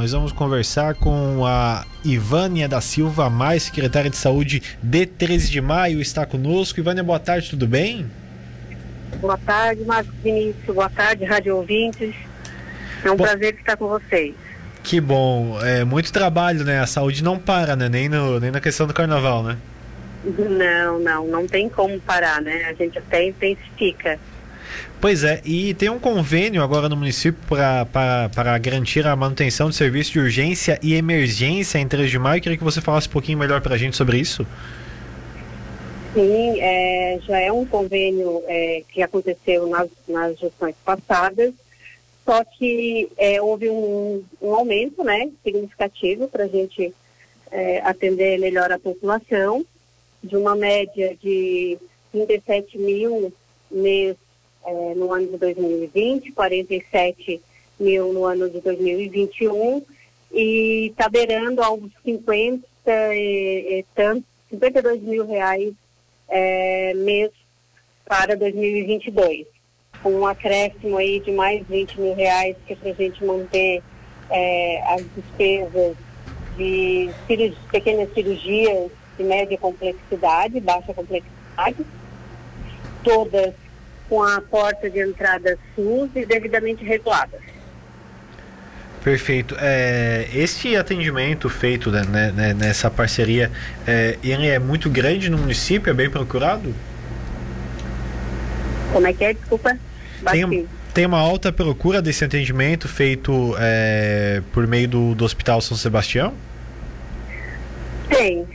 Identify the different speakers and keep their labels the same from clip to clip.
Speaker 1: nós vamos conversar com a Ivânia da Silva, mais secretária de saúde de 13 de maio, está conosco. Ivânia, boa tarde, tudo bem?
Speaker 2: Boa tarde, Marcos Vinícius. Boa tarde, rádio ouvintes. É um Bo... prazer estar com vocês.
Speaker 1: Que bom. É muito trabalho, né? A saúde não para, né? Nem, no, nem na questão do carnaval, né?
Speaker 2: Não, não. Não tem como parar, né? A gente até intensifica.
Speaker 1: Pois é, e tem um convênio agora no município para garantir a manutenção de serviço de urgência e emergência em 3 de maio. Eu queria que você falasse um pouquinho melhor para a gente sobre isso.
Speaker 2: Sim, é, já é um convênio é, que aconteceu nas, nas gestões passadas, só que é, houve um, um, aumento né, significativo para a gente é, atender melhor a população, de uma média de 37 mil mês é, no ano de 2020, 47 mil no ano de 2021 e está beirando aos 50 e, e tanto, 52 mil reais é, mês para 2022, com um acréscimo aí de mais 20 mil reais que é para a gente manter é, as despesas de pequenas cirurgias de média complexidade, baixa complexidade, todas com a porta de entrada SUS e devidamente reguladas.
Speaker 1: Perfeito. É, este atendimento feito né, né, né, nessa parceria, é, ele é muito grande no município? É bem procurado?
Speaker 2: Como é que é? Desculpa.
Speaker 1: Tem, tem uma alta procura desse atendimento feito é, por meio do, do Hospital São Sebastião?
Speaker 2: Tem.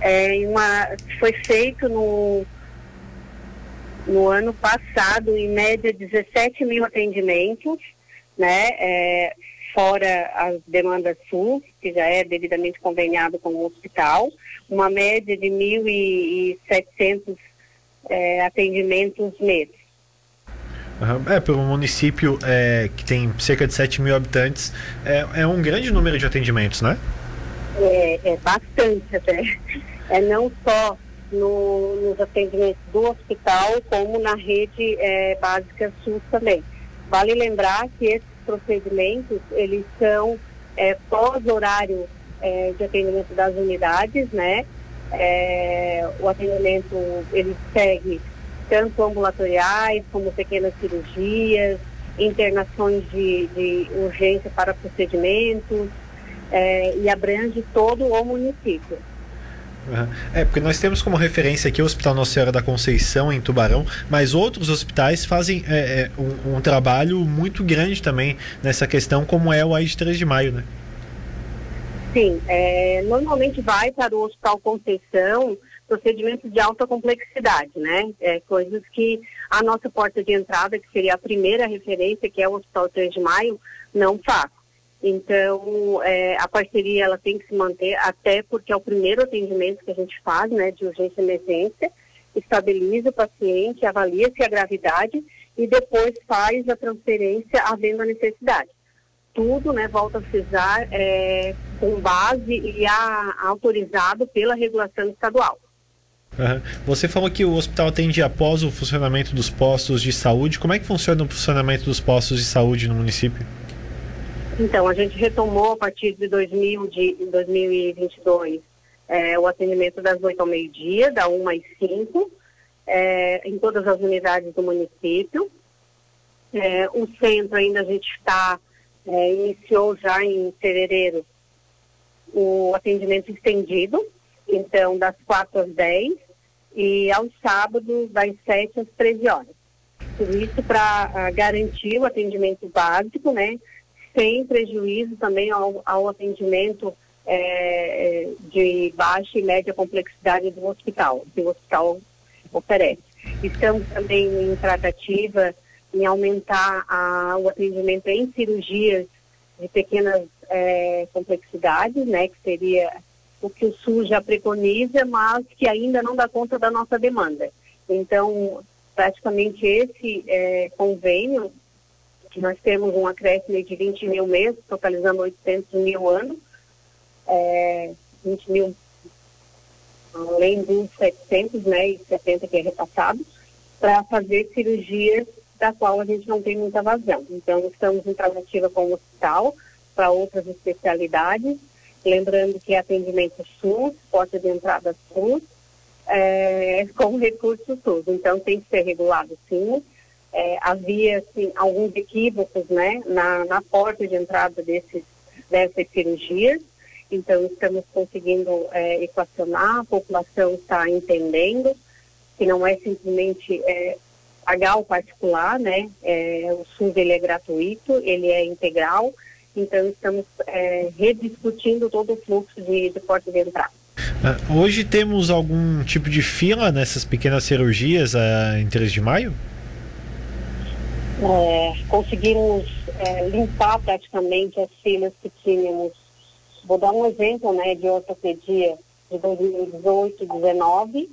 Speaker 2: É uma, foi feito no no ano passado, em média, 17 mil atendimentos, né? É, fora as demandas SUS, que já é devidamente conveniado com o hospital, uma média de 1.700 é, atendimentos mês.
Speaker 1: É, pelo município é, que tem cerca de 7 mil habitantes, é, é um grande número de atendimentos, né?
Speaker 2: É, é bastante até. É não só no, nos atendimentos do hospital, como na rede é, básica SUS também. Vale lembrar que esses procedimentos, eles são é, pós-horário é, de atendimento das unidades, né? É, o atendimento, ele segue tanto ambulatoriais, como pequenas cirurgias, internações de, de urgência para procedimentos, é, e abrange todo o município.
Speaker 1: É, porque nós temos como referência aqui o Hospital Nossa Senhora da Conceição, em Tubarão, mas outros hospitais fazem é, é, um, um, trabalho muito grande também nessa questão, como é o AI de 3 de maio, né?
Speaker 2: Sim, é, normalmente vai para o Hospital Conceição procedimentos de alta complexidade, né? É, coisas que a nossa porta de entrada, que seria a primeira referência, que é o Hospital 3 de Maio, não faz. Então, é, a parceria ela tem que se manter, até porque é o primeiro atendimento que a gente faz, né, de urgência e emergência, estabiliza o paciente, avalia-se a gravidade e depois faz a transferência havendo a necessidade. Tudo, né, volta a frisar, é, com base e a, autorizado pela regulação estadual.
Speaker 1: Uhum. Você falou que o hospital atende após o funcionamento dos postos de saúde. Como é que funciona o funcionamento dos postos de saúde no município?
Speaker 2: Então, a gente retomou a partir de, 2000, de 2022 é, o atendimento das 8 ao meio-dia, da 1 às 5, é, em todas as unidades do município. É, o centro ainda a gente está, iniciou já em fevereiro o atendimento estendido, então das 4 às 10 e aos sábados das 7 às 13 horas. Tudo isso para ah, garantir o atendimento básico, né? Sem prejuízo também ao, ao atendimento é, é, de baixa e média complexidade do hospital, que o hospital oferece. Estamos também em tratativa em aumentar a, o atendimento em cirurgias de pequenas é, complexidades, né, que seria o que o SUS já preconiza, mas que ainda não dá conta da nossa demanda. Então, praticamente esse é, convênio que nós temos um acréscimo de 20 mil meses, totalizando 800 mil anos, é, 20 mil além dos 700 né, e 70 que é repassado, para fazer cirurgias da qual a gente não tem muita vazão. Então, estamos em tratativa com o hospital para outras especialidades. Lembrando que é atendimento SUS, porta de entrada SUS, é, com recursos SUS. Então tem que ser regulado sim. É, havia assim, alguns equívocos né, na, na porta de entrada desses, dessas cirurgias. Então estamos conseguindo é, equacionar, a população está entendendo que não é simplesmente é, pagar o particular, né? É, o SUS ele é gratuito, ele é integral, então estamos é, rediscutindo todo o fluxo de, de porta de entrada.
Speaker 1: Ah, hoje temos algum tipo de fila nessas pequenas cirurgias uh, em 3 de maio?
Speaker 2: É, conseguimos é, limpar praticamente as filas que tínhamos. Vou dar um exemplo né, de ortopedia de 2018 2019.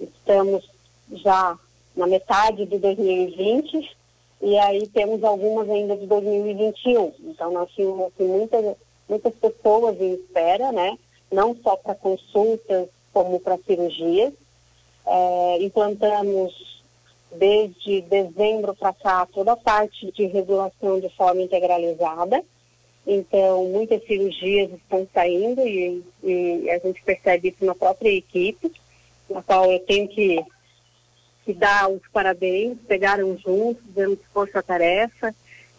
Speaker 2: Estamos já na metade de 2020 e aí temos algumas ainda de 2021. Então nós tínhamos assim, muitas, muitas pessoas em espera, né? Não só para consultas como para cirurgias. É, implantamos desde dezembro para cá toda a parte de regulação de forma integralizada. Então, muitas cirurgias estão saindo e, e a gente percebe isso na própria equipe, na qual eu tenho que que dá os parabéns, pegaram juntos, dando força-tarefa,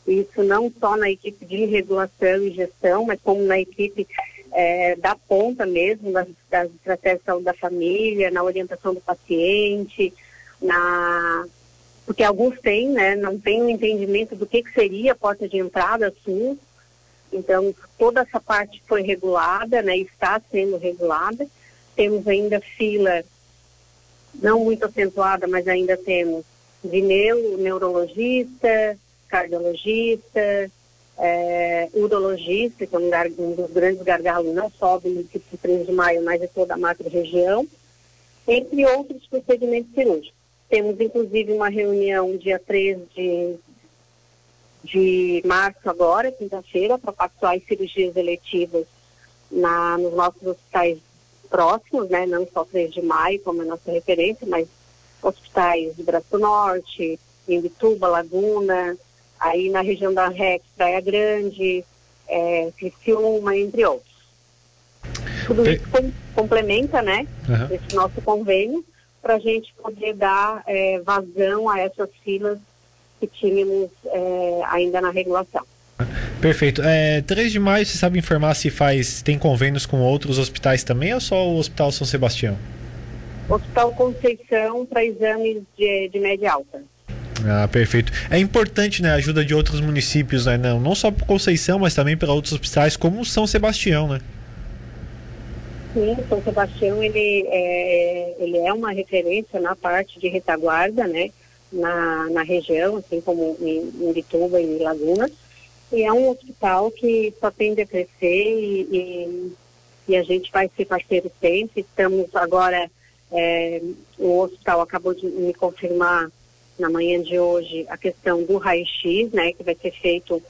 Speaker 2: isso não só na equipe de regulação e gestão, mas como na equipe é, da ponta mesmo, das, das estratégias de saúde da família, na orientação do paciente, na porque alguns têm, né, não têm um entendimento do que, que seria a porta de entrada SUS, então toda essa parte foi regulada, né, está sendo regulada, temos ainda fila não muito acentuada, mas ainda temos de neuro, neurologista, cardiologista, é, urologista, que é um, um, dos grandes gargalos, não só do município de 3 de maio, mas de toda a macro-região, entre outros procedimentos cirúrgicos. Temos, inclusive, uma reunião dia 3 de, de março agora, quinta-feira, para pactuar as cirurgias eletivas na, nos nossos hospitais próximos, né, não só 3 de maio como é nossa referência, mas hospitais de Braço Norte, Imbituba, Laguna, aí na região da REC, Praia Grande, é, Criciúma, entre outros. Tudo isso com, complementa, né, uhum. esse nosso convênio, para a gente poder dar é, vazão a essas filas que tínhamos é, ainda na regulação.
Speaker 1: Perfeito. É, 3 de maio, você sabe informar se faz tem convênios com outros hospitais também ou só o Hospital São Sebastião?
Speaker 2: Hospital Conceição para exames de, de média alta.
Speaker 1: Ah, perfeito. É importante né, a ajuda de outros municípios, né? Não, não só para Conceição, mas também para outros hospitais, como São Sebastião, né?
Speaker 2: Sim, São Sebastião ele é, ele é uma referência na parte de retaguarda, né? Na, na região, assim como em, em Bituba e Laguna. E é um hospital que só tende a crescer e, e, e a gente vai ser parceiro sempre. Estamos agora, é, o hospital acabou de me confirmar na manhã de hoje a questão do raio-x, né, que vai ser feito,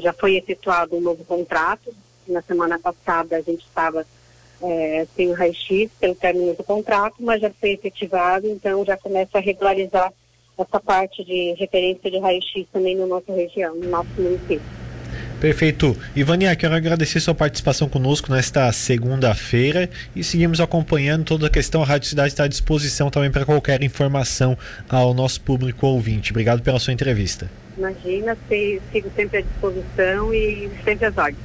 Speaker 2: já foi efetuado um novo contrato. Na semana passada a gente estava é, sem o raio-x pelo término do contrato, mas já foi efetivado, então já começa a regularizar essa parte de referência de raio-x também na nossa região, no nosso município.
Speaker 1: Perfeito. Ivania, quero agradecer sua participação conosco nesta segunda-feira e seguimos acompanhando toda a questão. A Rádio Cidade está à disposição também para qualquer informação ao nosso público ouvinte. Obrigado pela sua entrevista.
Speaker 2: Imagina, sigo sempre à disposição e sempre às ordens.